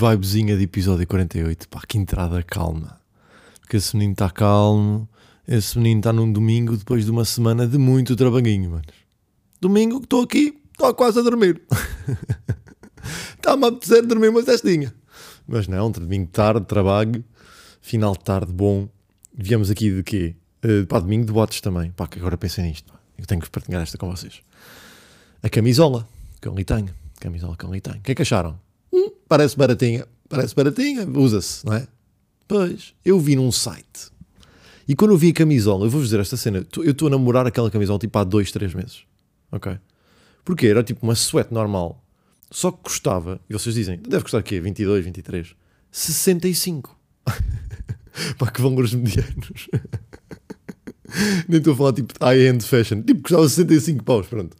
vibezinha de episódio 48. Pá, que entrada calma. Porque esse menino está calmo. Esse menino está num domingo depois de uma semana de muito trabalhinho, mano. Domingo que estou aqui, estou quase a dormir. Está-me a apetecer dormir uma cestinha. Mas não, domingo tarde, trabalho, final de tarde, bom. Viemos aqui de quê? Uh, pá, domingo de botes também. Pá, que agora pensei nisto. Eu tenho que partilhar esta com vocês. A camisola que eu ali tenho. Camisola que eu ali tenho. O que é que acharam? Parece baratinha. Parece baratinha. Usa-se, não é? Pois, eu vi num site. E quando eu vi a camisola, eu vou-vos dizer esta cena. Eu estou a namorar aquela camisola tipo há dois, três meses. Ok? Porque era tipo uma suéte normal. Só que custava, e vocês dizem, deve custar o quê? 22, 23? 65. Pá, que valores medianos. Nem estou a falar tipo high-end fashion. Tipo, custava 65 paus, pronto.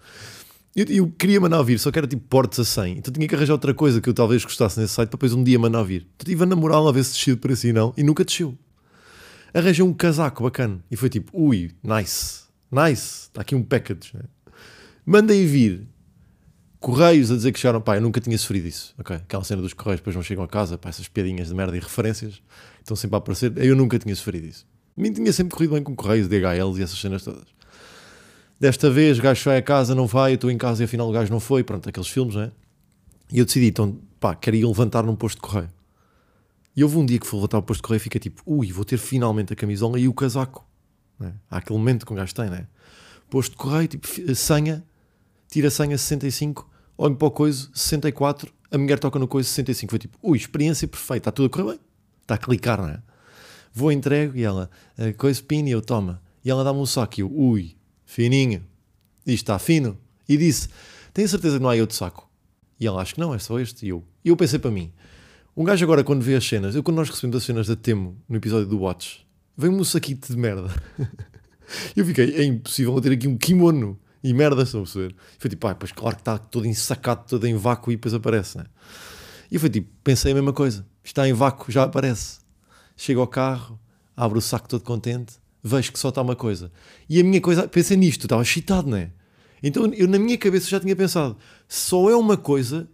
Eu, eu queria mandar vir, só que era tipo portes a 100. Então tinha que arranjar outra coisa que eu talvez gostasse nesse site para depois um dia mandar vir. Então estive a namorar a ver se descia de preço e não, e nunca desceu. Arranjei um casaco bacana e foi tipo, ui, nice, nice, está aqui um package. Né? Mandei vir correios a dizer que chegaram, pá, eu nunca tinha sofrido isso. Ok, aquela cena dos correios depois não chegam a casa, pá, essas piadinhas de merda e referências estão sempre a aparecer. Eu nunca tinha sofrido isso. Mim tinha sempre corrido bem com correios, DHLs e essas cenas todas. Desta vez, o gajo vai a casa, não vai, eu estou em casa e afinal o gajo não foi. Pronto, aqueles filmes, né? E eu decidi, então, pá, queria levantar num posto de correio. E houve um dia que fui levantar o posto de correio e fica tipo, ui, vou ter finalmente a camisola e o casaco. Né? Há aquele momento que um gajo tem, né? Posto de correio, tipo, senha, tira a senha 65, olho para o coisa, 64, a mulher toca no coisa 65. Foi tipo, ui, experiência perfeita, está tudo a correr bem. Está a clicar, não é? Vou entrego e ela, a coisa pin e eu toma. E ela dá-me um saco e eu, ui, fininho, isto está fino. E disse, tenho certeza que não há outro saco? E ela, acho que não, é só este. E eu, e eu pensei para mim, um gajo agora quando vê as cenas, eu quando nós recebemos as cenas da Temo no episódio do Watch, vem-me um saquito de merda. eu fiquei, é impossível ter aqui um kimono e merda, estão a perceber? Foi tipo, ah, pois claro que está todo ensacado, todo em vácuo e depois aparece, né? E foi tipo, pensei a mesma coisa, está em vácuo, já aparece. Chego ao carro, abro o saco todo contente, vejo que só está uma coisa. E a minha coisa, pensei nisto, estava excitado, não é? Então eu na minha cabeça já tinha pensado, só é uma coisa,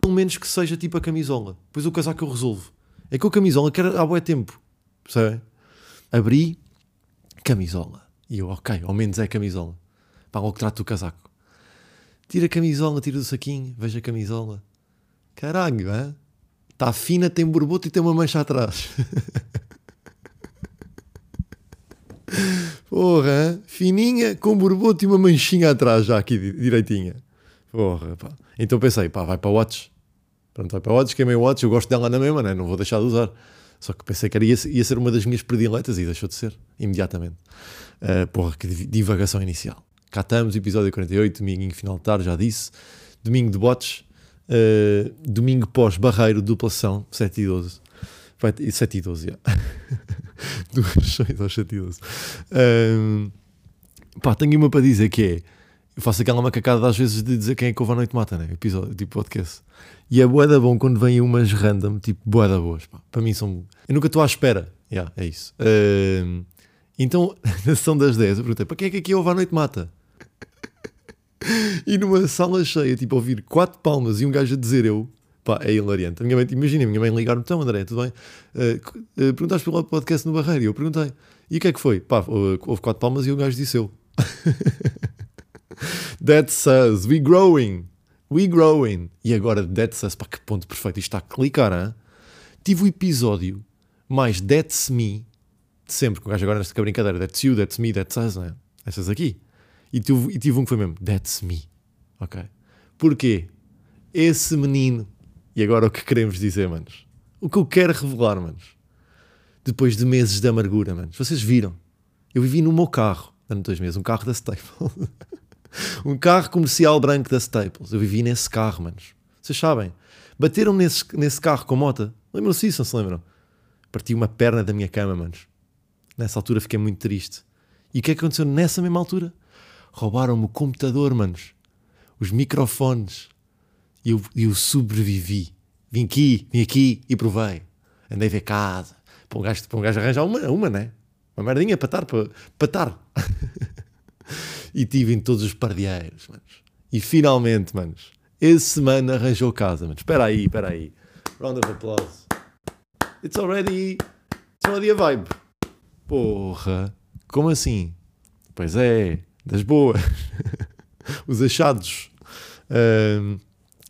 pelo menos que seja tipo a camisola. Pois o casaco eu resolvo. É que o camisola quer há bom tempo, percebe? Abri, camisola. E eu, ok, ao menos é camisola. Pá, logo trato do casaco. Tira a camisola, tira do saquinho, veja a camisola. Caralho, é? Está fina, tem borboto e tem uma mancha atrás. Porra, fininha, com borboto e uma manchinha atrás já aqui direitinha. Porra, pá. Então pensei, pá, vai para Watch. Pronto, vai para Watch, que é Watch, eu gosto dela na mesma, né? não vou deixar de usar. Só que pensei que ia, ia ser uma das minhas prediletas e deixou de ser, imediatamente. Uh, porra, que divagação inicial. Cá estamos, episódio 48, domingo final de tarde, já disse. Domingo de botes, uh, domingo pós-barreiro, duplação, 7 e 12. Vai, 7 e 12, já. Duas 6 aos 7 e 12. Um, pá, tenho uma para dizer que é. Eu faço aquela macacada às vezes de dizer quem é que houve a noite mata, né? Episódio, tipo podcast. E é boeda bom quando vêm umas random, tipo boeda boas. Pá. Para mim são. Eu nunca estou à espera. Yeah, é isso. Então, na sessão das 10, eu perguntei para quem é que aqui houve a noite mata? e numa sala cheia, tipo, ouvir quatro palmas e um gajo a dizer eu, Pá, é hilariante. A minha mãe, imagina, a minha mãe ligar-me, então André, tudo bem? Uh, uh, perguntaste pelo podcast no Barreiro e eu perguntei. E o que é que foi? Pá, houve quatro palmas e o gajo disse eu. That says, we growing, we growing. E agora, that says, pá, que ponto perfeito, isto está a clicar, hein? Tive o episódio mais that's me, de sempre, com o gajo agora nesta brincadeira, that's you, that's me, that's us, não é? Essas aqui. E tive, e tive um que foi mesmo, that's me. Ok? Porquê? Esse menino e agora o que queremos dizer, manos? O que eu quero revelar, manos? Depois de meses de amargura, manos. Vocês viram? Eu vivi no meu carro, durante dois meses, um carro da Staples. um carro comercial branco da Staples. Eu vivi nesse carro, manos. Vocês sabem? Bateram nesse, nesse carro com moto. Lembram-se disso, não se lembram? Parti uma perna da minha cama, manos. Nessa altura fiquei muito triste. E o que é que aconteceu nessa mesma altura? Roubaram-me o computador, manos. Os microfones, e eu, eu sobrevivi. Vim aqui, vim aqui e provei. Andei ver casa. Para um gajo, para um gajo arranjar uma, uma, né? Uma merdinha para estar, para, para estar. e tive em todos os pardieiros, manos. E finalmente, manos, esse semana arranjou casa, manos. Espera aí, espera aí. Round of applause. It's already. It's already a vibe. Porra. Como assim? Pois é, das boas. Os achados. Um,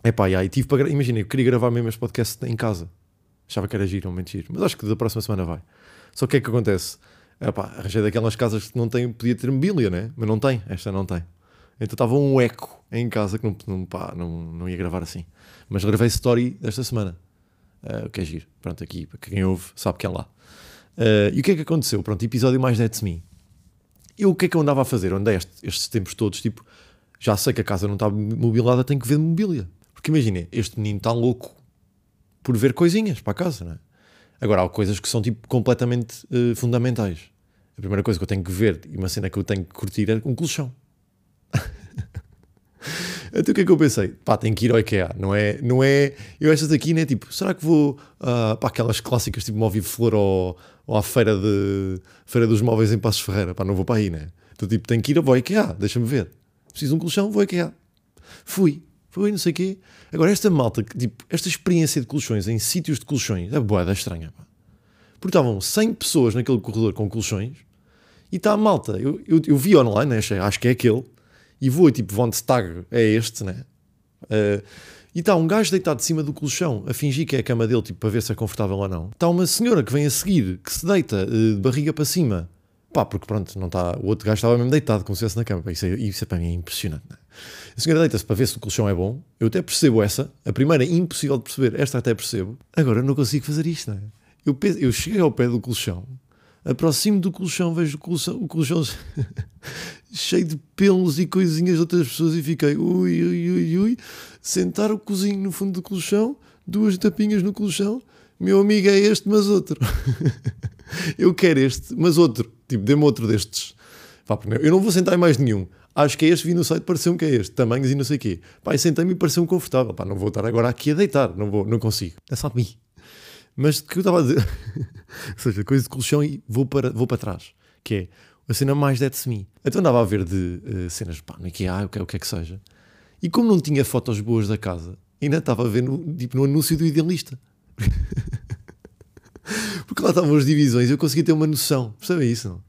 epá, e aí tive para. Imagina, eu queria gravar mesmo este podcast em casa. Achava que era giro, um mentira. Mas acho que da próxima semana vai. Só que o que é que acontece? Epá, arranjei daquelas casas que não tem, podia ter mobília, né? Mas não tem, esta não tem. Então estava um eco em casa que não, não, pá, não, não ia gravar assim. Mas gravei story desta semana. Uh, o que é giro. Pronto, aqui, para quem ouve, sabe que é lá. Uh, e o que é que aconteceu? Pronto, episódio mais That's Me. Eu o que é que eu andava a fazer? Eu andei estes, estes tempos todos, tipo, já sei que a casa não está mobilada, tenho que ver mobília. Porque imagina, este menino está louco por ver coisinhas para casa, não é? Agora, há coisas que são tipo completamente uh, fundamentais. A primeira coisa que eu tenho que ver e uma cena que eu tenho que curtir é um colchão. então o que é que eu pensei? Pá, tenho que ir ao IKEA, não é? Não é eu estas aqui, né? Tipo, será que vou uh, para aquelas clássicas tipo Móvel Flor ou, ou à feira, de, feira dos móveis em Passos Ferreira? Pá, não vou para aí, né? Então tipo, tenho que ir ao IKEA, deixa-me ver. Preciso de um colchão, vou ao IKEA. Fui, fui, não sei o quê. Agora, esta malta, tipo, esta experiência de colchões em sítios de colchões é boa, é estranha, pá. Porque estavam 100 pessoas naquele corredor com colchões e está a malta. Eu, eu, eu vi online, né, achei, acho que é aquele, e vou tipo, Von Stag é este, né? Uh, e está um gajo deitado de cima do colchão a fingir que é a cama dele, tipo, para ver se é confortável ou não. Está uma senhora que vem a seguir, que se deita uh, de barriga para cima. Pá, porque pronto, não está. O outro gajo estava mesmo deitado, como se estivesse na cama. Isso, é, isso é, para mim é impressionante. Né? A senhora deita-se para ver se o colchão é bom. Eu até percebo essa. A primeira é impossível de perceber. Esta até percebo. Agora não consigo fazer isto, não é? Eu, eu cheguei ao pé do colchão, aproximo do colchão, vejo o colchão, o colchão cheio de pelos e coisinhas de outras pessoas e fiquei ui, ui, ui, ui. Sentar o cozinho no fundo do colchão, duas tapinhas no colchão. Meu amigo é este, mas outro. eu quero este, mas outro. Tipo, dê-me outro destes. Eu não vou sentar em mais nenhum. Acho que é este, vi no site, pareceu-me que é este. Tamanhos e não sei o quê. Pá, sentei-me e pareceu-me confortável. Pá, não vou estar agora aqui a deitar. Não, vou, não consigo. É só de mim. Mas o que eu estava a dizer, ou seja, coisa de colchão e vou para, vou para trás, que é a cena mais That's Me. Então andava a ver de uh, cenas, pá, no IKEA, o que, o que é que seja, e como não tinha fotos boas da casa, ainda estava a ver no, tipo, no anúncio do Idealista. Porque lá estavam as divisões eu conseguia ter uma noção, percebem isso? Não?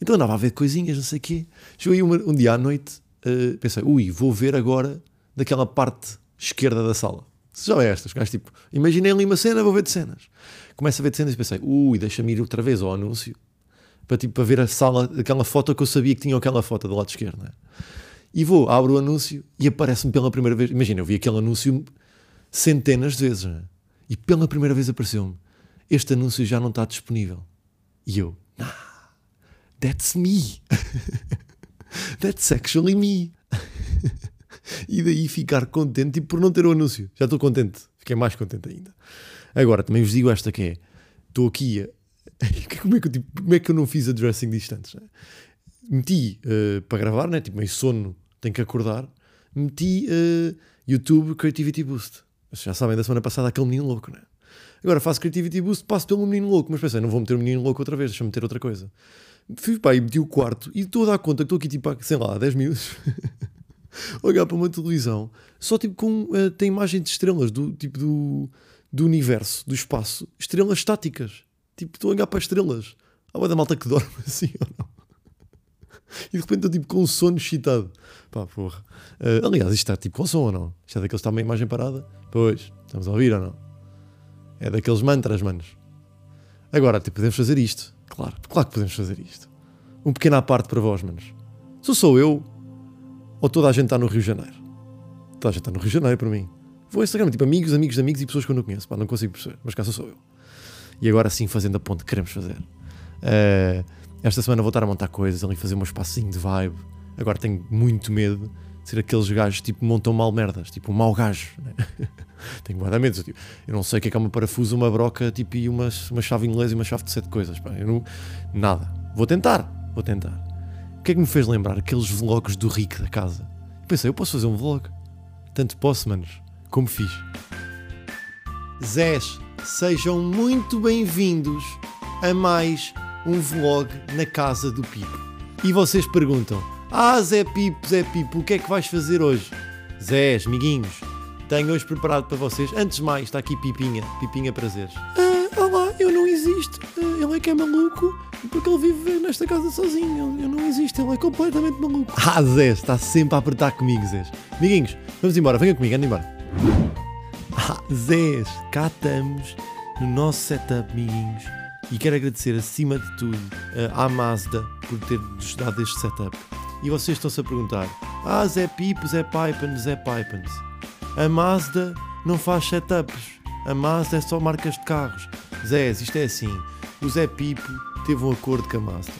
Então andava a ver coisinhas, não sei o quê. Cheguei uma, um dia à noite, uh, pensei, ui, vou ver agora daquela parte esquerda da sala já é estas, gajos tipo, imaginei ali uma cena, vou ver de cenas. Começo a ver de cenas e pensei, ui, deixa-me ir outra vez ao anúncio para, tipo, para ver a sala, aquela foto que eu sabia que tinha aquela foto do lado esquerdo. Né? E vou, abro o anúncio e aparece-me pela primeira vez. Imagina, eu vi aquele anúncio centenas de vezes né? e pela primeira vez apareceu-me: Este anúncio já não está disponível. E eu, that's me. that's actually me. e daí ficar contente tipo, por não ter o anúncio. Já estou contente, fiquei mais contente ainda. Agora, também vos digo esta que é: estou aqui a. como, é que eu, tipo, como é que eu não fiz addressing disto antes? Né? Meti uh, para gravar, né? tipo meio sono, tenho que acordar. Meti uh, YouTube Creativity Boost. Mas já sabem, da semana passada, aquele menino louco, né? Agora faço Creativity Boost, passo pelo menino louco, mas pensei, não vou meter o menino louco outra vez, deixa-me meter outra coisa. Fui pá, e meti o quarto e estou a dar conta que estou aqui tipo, sei lá, 10 minutos olhar para uma televisão só tipo com uh, tem imagem de estrelas do tipo do, do universo, do espaço, estrelas estáticas. Tipo, estou a olhar para estrelas. Há uma da malta que dorme assim ou não. E de repente estou tipo com um sono excitado. Pá, porra. Uh, aliás, isto está tipo com som ou não? Isto é daqueles que está uma imagem parada? Pois, estamos a ouvir ou não? É daqueles mantras, manos. Agora, tipo, podemos fazer isto. Claro, claro que podemos fazer isto. Um pequeno à parte para vós, manos. Sou sou eu ou toda a gente está no Rio de Janeiro? Toda a gente está no Rio de Janeiro para mim. Vou ao Instagram, tipo amigos, amigos, amigos e pessoas que eu não conheço. Pá, não consigo perceber, mas cá sou eu. E agora sim, fazendo a ponte que queremos fazer. Uh, esta semana vou estar a montar coisas ali, fazer um espacinho de vibe. Agora tenho muito medo ser aqueles gajos tipo montam mal merdas, tipo um mau gajo. Né? tenho guarda-medos. Tipo, eu não sei o que é que é uma parafuso, uma broca tipo, e uma, uma chave inglesa e uma chave de sete coisas. Pá. Eu não, nada. Vou tentar, vou tentar que é que me fez lembrar aqueles vlogs do Rick da casa? Pensei, eu posso fazer um vlog. Tanto posso, manos, como fiz. Zés, sejam muito bem-vindos a mais um vlog na casa do Pipo. E vocês perguntam: Ah, Zé Pipo, Zé Pipo, o que é que vais fazer hoje? Zés, amiguinhos, tenho hoje preparado para vocês. Antes de mais, está aqui Pipinha. Pipinha Prazeres. Ah, olá, eu não existo. Ah, ele é que é maluco porque ele vive nesta casa sozinho. Eu não existo, ele é completamente maluco. Ah, Zé, está sempre a apertar comigo, Zé. Amiguinhos, vamos embora, venha comigo, anda embora. Ah, Zé, cá estamos no nosso setup, amiguinhos. E quero agradecer acima de tudo à Mazda por ter-nos dado este setup. E vocês estão-se a perguntar: Ah, Zé Pipo, Zé Pipens, Zé Pipens. A Mazda não faz setups. A Mazda é só marcas de carros. Zé, isto é assim. O Zé Pipo teve um acordo com a Mazda.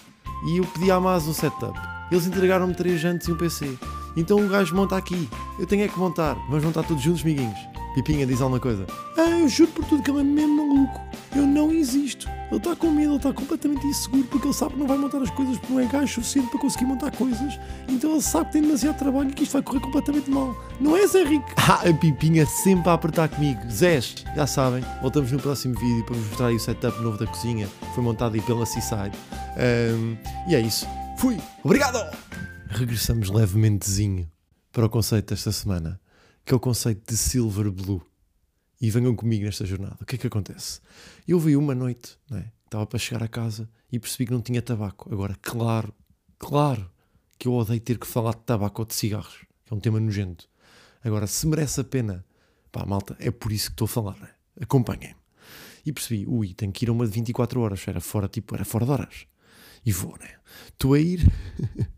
E eu pedi à Mazda um setup. Eles entregaram-me três jantes e um PC. Então o gajo monta aqui. Eu tenho é que montar. Vamos montar todos juntos, amiguinhos. Pipinha diz alguma coisa. Ah, eu juro por tudo que ele é mesmo maluco. Eu não existo. Ele está com medo, ele está completamente inseguro porque ele sabe que não vai montar as coisas não é gajo suficiente para conseguir montar coisas. Então ele sabe que tem demasiado trabalho e que isto vai correr completamente mal. Não é, Zé Rico? Ah, a Pipinha sempre a apertar comigo. Zés, já sabem, voltamos no próximo vídeo para vos mostrar o setup novo da cozinha. Foi montado aí pela Seaside. Um, e é isso. Fui. Obrigado! Regressamos levementezinho para o conceito desta semana que é o conceito de Silver Blue. E venham comigo nesta jornada. O que é que acontece? Eu vi uma noite, né? estava para chegar a casa e percebi que não tinha tabaco. Agora, claro, claro que eu odeio ter que falar de tabaco ou de cigarros, é um tema nojento. Agora, se merece a pena, pá, malta, é por isso que estou a falar, né? acompanhem-me. E percebi, ui, tenho que ir a uma de 24 horas, era fora, tipo, era fora de horas. E vou, né? Estou a ir.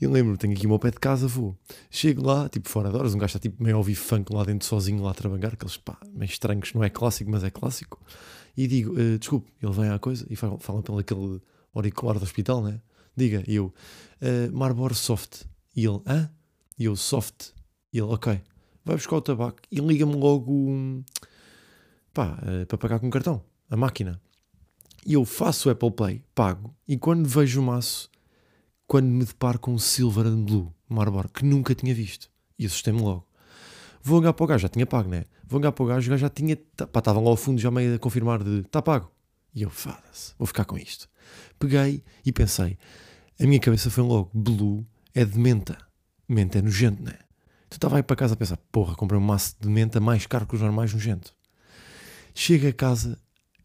Eu lembro, tenho aqui o meu pé de casa, vou. Chego lá, tipo, fora de horas, um gajo está tipo meio a ouvir funk lá dentro sozinho, lá a trabalhar, aqueles pá, meio estranhos, não é clássico, mas é clássico. E digo, uh, desculpe, ele vem à coisa e fala, fala pelo aquele auricular do hospital, né? Diga, e eu, uh, Soft. E ele, hã? E eu, Soft. E ele, ok, vai buscar o tabaco e liga-me logo, pá, uh, para pagar com cartão, a máquina. E eu faço o Apple Pay, pago, e quando vejo o maço quando me deparo com um Silver and Blue Marlboro que nunca tinha visto. E assustei-me logo. Vou olhar para o gajo, já tinha pago, né? Vou olhar para o gajo, o gajo já tinha. Pá, estavam lá ao fundo já meio a confirmar de está pago. E eu, fada-se, vou ficar com isto. Peguei e pensei, a minha cabeça foi logo, Blue é de menta. Menta é nojento, né? Tu estava aí para casa a pensar, porra, comprei um maço de menta mais caro que os normais nojento. Chego a casa,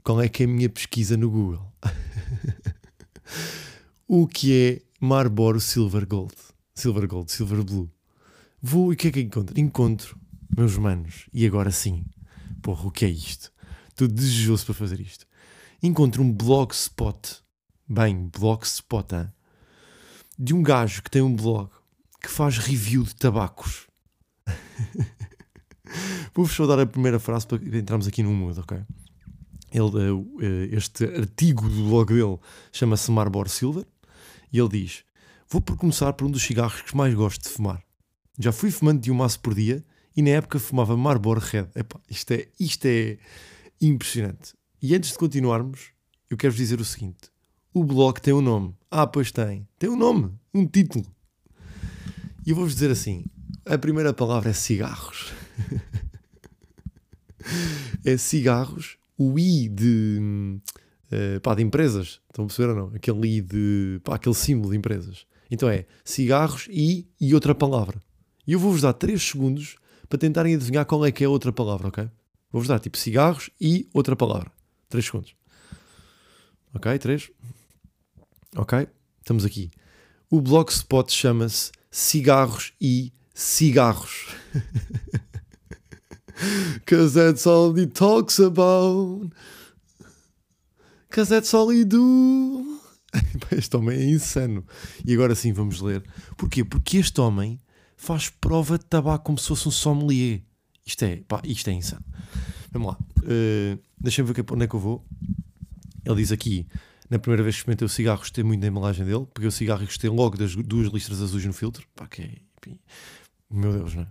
qual é que é a minha pesquisa no Google? o que é Marlboro Silver Gold. Silver Gold, Silver Blue. Vou e o que é que encontro? Encontro, meus manos, e agora sim, porra, o que é isto? Estou desejoso para fazer isto. Encontro um blogspot, bem, blogspot, hein? de um gajo que tem um blog que faz review de tabacos. Vou-vos só dar a primeira frase para entrarmos aqui no mood, ok? Ele, eh, este artigo do blog dele chama-se Marlboro Silver e ele diz: Vou por começar por um dos cigarros que mais gosto de fumar. Já fui fumando de um maço por dia e na época fumava Marlboro Red. Epá, isto, é, isto é impressionante. E antes de continuarmos, eu quero-vos dizer o seguinte: o blog tem um nome. Ah, pois tem. Tem um nome, um título. E eu vou-vos dizer assim: a primeira palavra é cigarros. é cigarros. O I de uh, pá, de empresas. Estão a perceber ou não? Aquele de. Pá, aquele símbolo de empresas. Então é cigarros e, e outra palavra. E eu vou-vos dar 3 segundos para tentarem adivinhar qual é que é a outra palavra, ok? Vou-vos dar tipo cigarros e outra palavra. 3 segundos. Ok? 3. Ok? Estamos aqui. O blogspot chama-se Cigarros e Cigarros. Cause that's all he talks about. Cause that's all he do. Este homem é insano. E agora sim vamos ler. Porquê? Porque este homem faz prova de tabaco como se fosse um sommelier. Isto é, pá, isto é insano. Vamos lá. Uh, Deixa-me ver onde é que eu vou. Ele diz aqui, na primeira vez que experimentei o cigarro, gostei muito da embalagem dele. Peguei o cigarro e gostei logo das duas listras azuis no filtro. Pá, que é... Meu Deus, não é?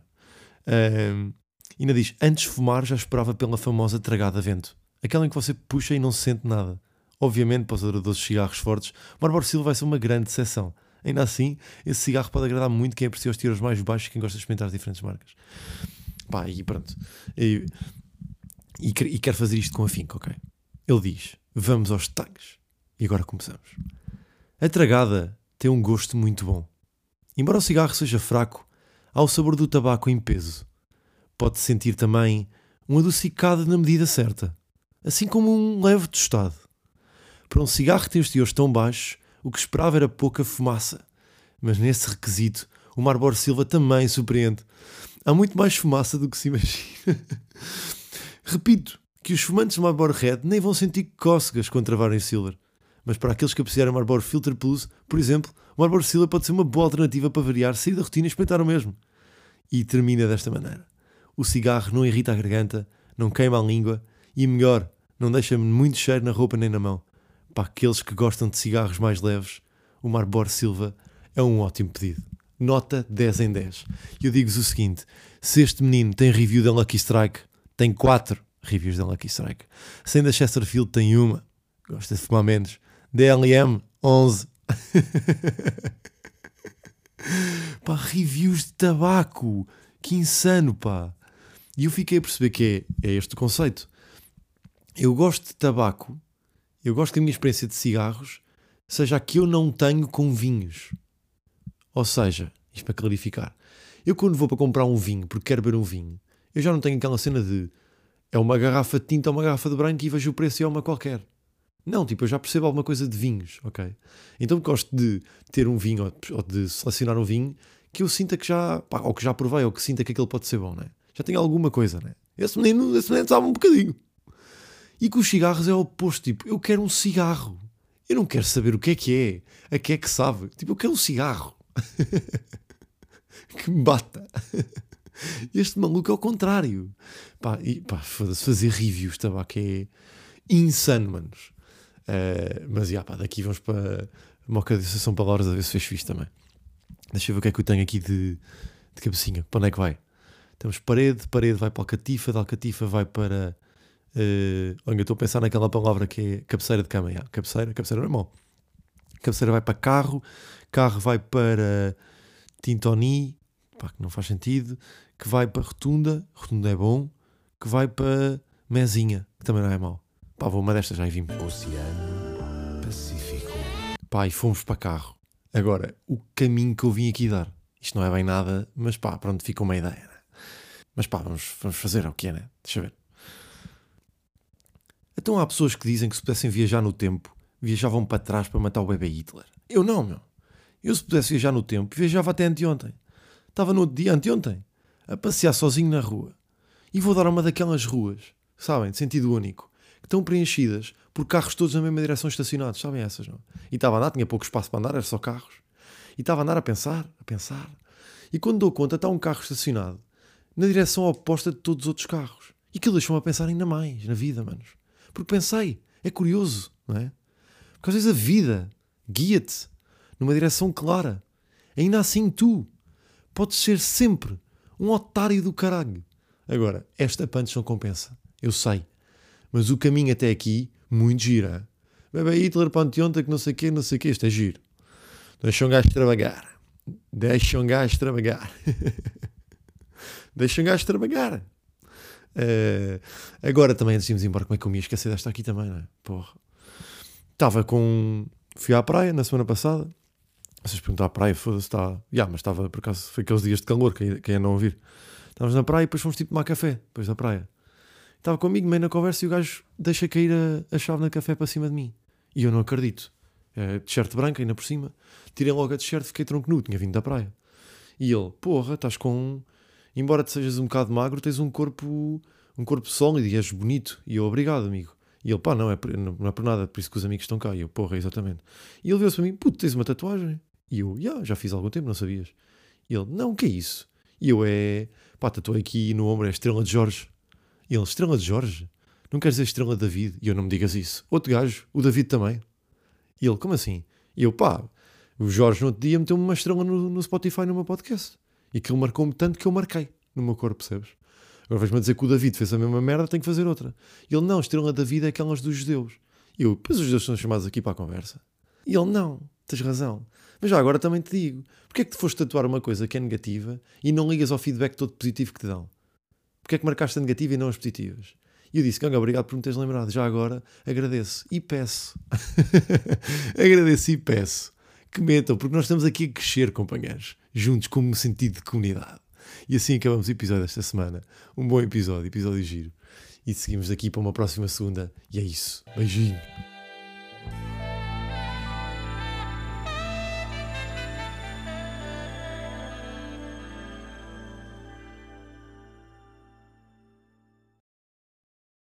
Uh, ainda diz, antes de fumar já esperava pela famosa tragada a vento. Aquela em que você puxa e não se sente nada. Obviamente, para os adoradores de cigarros fortes, Marlboro Silva vai ser uma grande decepção. Ainda assim, esse cigarro pode agradar muito quem aprecia os tiros mais baixos e quem gosta de experimentar as diferentes marcas. Pá, e pronto. E, e, e quer fazer isto com afinco, ok? Ele diz: Vamos aos detalhes. E agora começamos. A tragada tem um gosto muito bom. Embora o cigarro seja fraco, há o sabor do tabaco em peso. pode sentir também um adocicado na medida certa, assim como um leve tostado. Para um cigarro que tem os teores tão baixos, o que esperava era pouca fumaça. Mas nesse requisito, o Marlboro Silva também surpreende. Há muito mais fumaça do que se imagina. Repito que os fumantes de Marlboro Red nem vão sentir cócegas quando travarem o Silver. Mas para aqueles que apreciarem o Marlboro Filter Plus, por exemplo, o Marlboro Silver pode ser uma boa alternativa para variar, sair da rotina e experimentar o mesmo. E termina desta maneira. O cigarro não irrita a garganta, não queima a língua e, melhor, não deixa-me muito cheiro na roupa nem na mão. Para aqueles que gostam de cigarros mais leves, o Marlboro Silva é um ótimo pedido. Nota 10 em 10. E eu digo-vos o seguinte: se este menino tem review da Lucky Strike, tem 4 reviews da Lucky Strike. Sem da Chesterfield tem uma. Gosta de fumar menos. DLM 11. pá, reviews de tabaco. Que insano, pá. E eu fiquei a perceber que é, é este o conceito. Eu gosto de tabaco, eu gosto que a minha experiência de cigarros seja a que eu não tenho com vinhos. Ou seja, isto para clarificar, eu quando vou para comprar um vinho, porque quero beber um vinho, eu já não tenho aquela cena de é uma garrafa de tinta ou uma garrafa de branco e vejo o preço e é uma qualquer. Não, tipo, eu já percebo alguma coisa de vinhos, ok? Então gosto de ter um vinho ou de selecionar um vinho que eu sinta que já, pá, ou que já provei, ou que sinta que aquele pode ser bom, né? Já tem alguma coisa, né? Esse menino, esse menino sabe um bocadinho. E com os cigarros é o oposto, tipo, eu quero um cigarro. Eu não quero saber o que é que é, a que é que sabe. Tipo, eu quero um cigarro. que me bata. Este maluco é o contrário. Pá, e, pá foda-se, fazer reviews de tabaco é insano, manos. Uh, mas, já, pá, daqui vamos para uma ocasião de palavras a ver se fez fixe também. Deixa eu ver o que é que eu tenho aqui de, de cabecinha. Para onde é que vai? Temos parede, parede vai para a catifa, da catifa vai para. Uh, olha, estou a pensar naquela palavra que é cabeceira de cama. Yeah, cabeceira, cabeceira normal. Cabeceira vai para carro, carro vai para Tintoni, pá, que não faz sentido. Que vai para rotunda, rotunda é bom. Que vai para mesinha, que também não é mau. Pá, vou uma destas já e vimos. Oceano Pacífico. Pá, e fomos para carro. Agora, o caminho que eu vim aqui dar. Isto não é bem nada, mas pá, pronto, fica uma ideia. Né? Mas pá, vamos, vamos fazer o que é, né? Deixa eu ver. Então há pessoas que dizem que se pudessem viajar no tempo, viajavam para trás para matar o bebê Hitler. Eu não, meu. Eu se pudesse viajar no tempo, viajava até anteontem. Estava no dia anteontem, a passear sozinho na rua. E vou dar uma daquelas ruas, sabem, de sentido único, que estão preenchidas por carros todos na mesma direção estacionados, sabem essas, não? E estava a andar, tinha pouco espaço para andar, era só carros. E estava a andar a pensar, a pensar. E quando dou conta, está um carro estacionado na direção oposta de todos os outros carros. E aquilo deixou-me a pensar ainda mais na vida, manos. Porque pensei, é curioso, não é? Porque às vezes a vida guia-te numa direção clara. Ainda assim, tu podes ser sempre um otário do caralho. Agora, esta punch não compensa. Eu sei. Mas o caminho até aqui, muito gira. Bebê Hitler, Panteonta, que não sei o quê, não sei o quê. Isto é giro. Deixa um gajo trabalhar. Deixa um gajo trabalhar. Deixa um gajo trabalhar. Uh, agora também, antes de irmos embora, como é que eu me ia esquecer desta aqui também, não é? Porra. Estava com. Fui à praia na semana passada. Vocês perguntam à praia, foda-se, está. Yeah, mas estava, por acaso, foi aqueles dias de calor, quem, quem não ouvir. Estávamos na praia e depois fomos tipo tomar café, depois da praia. Estava comigo, meio na conversa, e o gajo deixa cair a, a chave na café para cima de mim. E eu não acredito. É, t-shirt branca, ainda por cima. Tirei logo a t-shirt, fiquei tronco nu, tinha vindo da praia. E ele, porra, estás com. Embora te sejas um bocado magro, tens um corpo um corpo sólido e és bonito. E eu, obrigado, amigo. E ele, pá, não é, por, não é por nada, por isso que os amigos estão cá. E eu, porra, exatamente. E ele viu-se para mim, puto, tens uma tatuagem? E eu, yeah, já fiz há algum tempo, não sabias? E ele, não, o que é isso? E eu, é, pá, tatuei aqui no ombro, é Estrela de Jorge. E ele, Estrela de Jorge? Não queres dizer Estrela de David? E eu, não me digas isso. Outro gajo, o David também. E ele, como assim? E eu, pá, o Jorge no outro dia meteu-me uma estrela no, no Spotify no meu podcast. E aquilo marcou-me tanto que eu marquei no meu corpo, percebes? Agora vais-me dizer que o David fez a mesma merda, tem que fazer outra. E ele, não, estrela da vida é aquelas dos judeus. E eu, pois os judeus são chamados aqui para a conversa. E ele, não, tens razão. Mas já agora também te digo, porque é que te foste tatuar uma coisa que é negativa e não ligas ao feedback todo positivo que te dão? Porque é que marcaste a negativa e não as positivas? E eu disse, Ganga, obrigado por me teres lembrado. Já agora agradeço e peço. agradeço e peço que metam, porque nós estamos aqui a crescer, companheiros, juntos, como sentido de comunidade. E assim acabamos o episódio desta semana. Um bom episódio, episódio giro. E seguimos daqui para uma próxima segunda. E é isso. Beijinho.